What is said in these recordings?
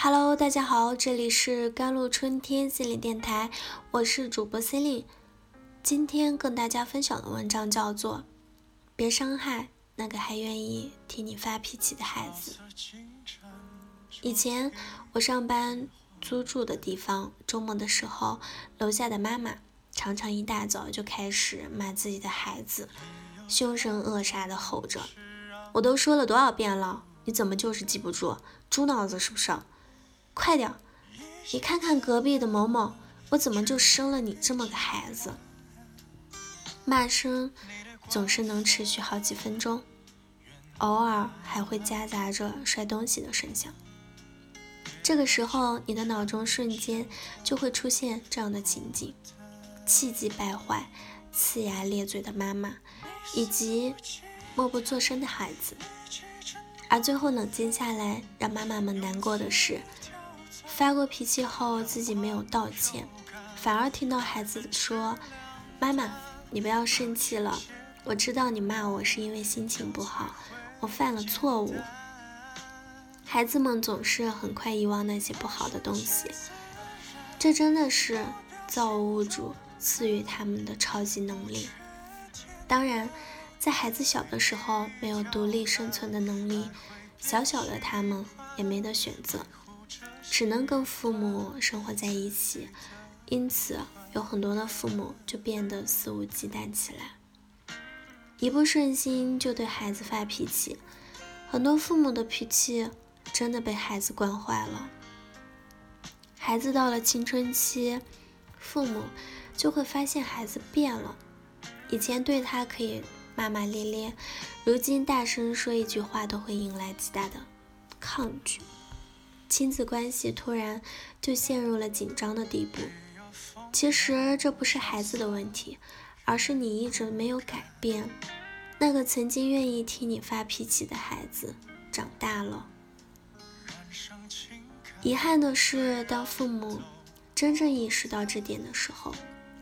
Hello，大家好，这里是甘露春天心理电台，我是主播 c e l i n e 今天跟大家分享的文章叫做《别伤害那个还愿意替你发脾气的孩子》。以前我上班租住的地方，周末的时候，楼下的妈妈常常一大早就开始骂自己的孩子，凶神恶煞的吼着：“我都说了多少遍了，你怎么就是记不住？猪脑子是不是？”快点，你看看隔壁的某某，我怎么就生了你这么个孩子？骂声总是能持续好几分钟，偶尔还会夹杂着摔东西的声响。这个时候，你的脑中瞬间就会出现这样的情景：气急败坏、呲牙咧嘴的妈妈，以及默不作声的孩子。而最后冷静下来，让妈妈们难过的是。发过脾气后，自己没有道歉，反而听到孩子说：“妈妈，你不要生气了，我知道你骂我是因为心情不好，我犯了错误。”孩子们总是很快遗忘那些不好的东西，这真的是造物主赐予他们的超级能力。当然，在孩子小的时候没有独立生存的能力，小小的他们也没得选择。只能跟父母生活在一起，因此有很多的父母就变得肆无忌惮起来，一不顺心就对孩子发脾气。很多父母的脾气真的被孩子惯坏了。孩子到了青春期，父母就会发现孩子变了，以前对他可以骂骂咧咧，如今大声说一句话都会引来极大的抗拒。亲子关系突然就陷入了紧张的地步。其实这不是孩子的问题，而是你一直没有改变。那个曾经愿意替你发脾气的孩子长大了。遗憾的是，当父母真正意识到这点的时候，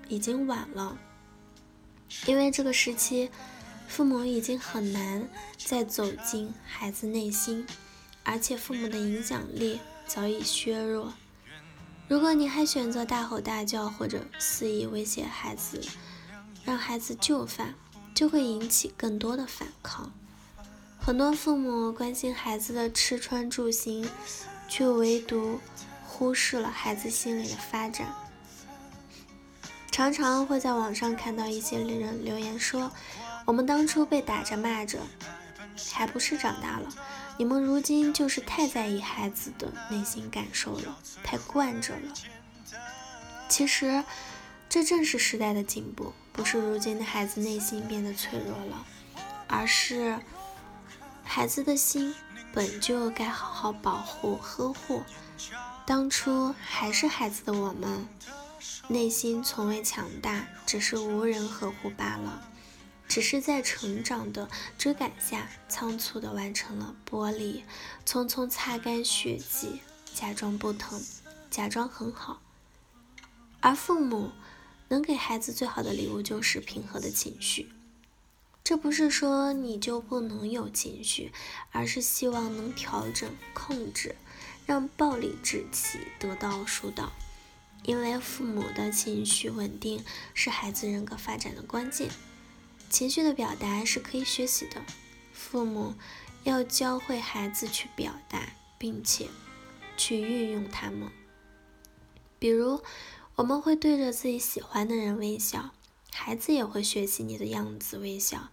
已经晚了。因为这个时期，父母已经很难再走进孩子内心。而且父母的影响力早已削弱。如果你还选择大吼大叫或者肆意威胁孩子，让孩子就范，就会引起更多的反抗。很多父母关心孩子的吃穿住行，却唯独忽视了孩子心理的发展。常常会在网上看到一些人留言说：“我们当初被打着骂着，还不是长大了。”你们如今就是太在意孩子的内心感受了，太惯着了。其实，这正是时代的进步，不是如今的孩子内心变得脆弱了，而是孩子的心本就该好好保护呵护。当初还是孩子的我们，内心从未强大，只是无人呵护罢了。只是在成长的追赶下，仓促地完成了剥离，匆匆擦干血迹，假装不疼，假装很好。而父母能给孩子最好的礼物就是平和的情绪。这不是说你就不能有情绪，而是希望能调整、控制，让暴力之气得到疏导。因为父母的情绪稳定是孩子人格发展的关键。情绪的表达是可以学习的，父母要教会孩子去表达，并且去运用它们。比如，我们会对着自己喜欢的人微笑，孩子也会学习你的样子微笑。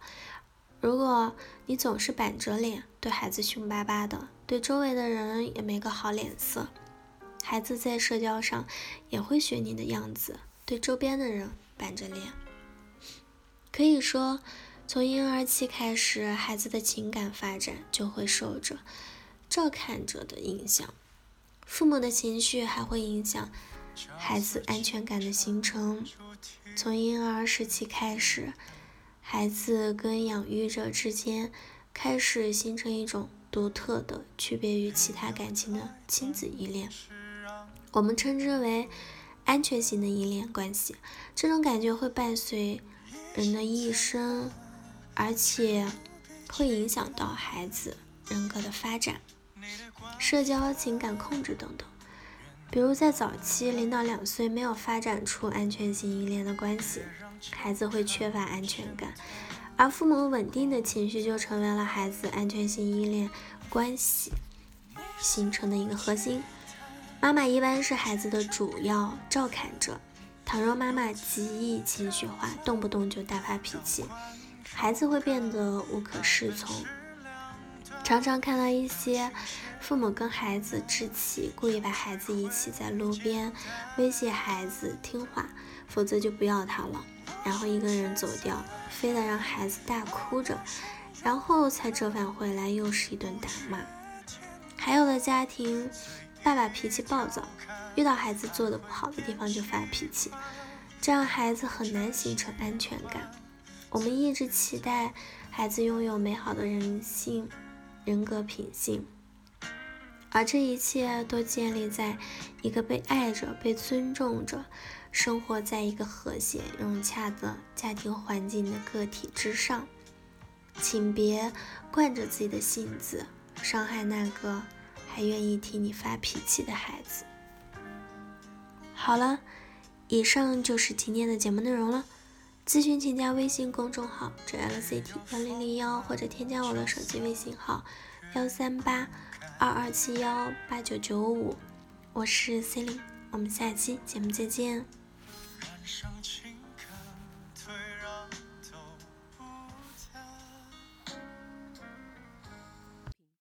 如果你总是板着脸，对孩子凶巴巴的，对周围的人也没个好脸色，孩子在社交上也会学你的样子，对周边的人板着脸。可以说，从婴儿期开始，孩子的情感发展就会受着照看者的影响。父母的情绪还会影响孩子安全感的形成。从婴儿时期开始，孩子跟养育者之间开始形成一种独特的、区别于其他感情的亲子依恋，我们称之为安全型的依恋关系。这种感觉会伴随。人的一生，而且会影响到孩子人格的发展。社交、情感控制等等。比如在早期，零到两岁没有发展出安全性依恋的关系，孩子会缺乏安全感，而父母稳定的情绪就成为了孩子安全性依恋关系形成的一个核心。妈妈一般是孩子的主要照看者，倘若妈妈极易情绪化，动不动就大发脾气，孩子会变得无可适从。常常看到一些父母跟孩子置气，故意把孩子遗弃在路边，威胁孩子听话，否则就不要他了，然后一个人走掉，非得让孩子大哭着，然后才折返回来，又是一顿打骂。还有的家庭，爸爸脾气暴躁，遇到孩子做的不好的地方就发脾气，这样孩子很难形成安全感。我们一直期待孩子拥有美好的人性。人格品性，而这一切都建立在一个被爱着、被尊重着、生活在一个和谐融洽的家庭环境的个体之上。请别惯着自己的性子，伤害那个还愿意替你发脾气的孩子。好了，以上就是今天的节目内容了。咨询请加微信公众号 jlct 幺零零幺，或者添加我的手机微信号幺三八二二七幺八九九五，我是 C 琳，我们下期节目再见。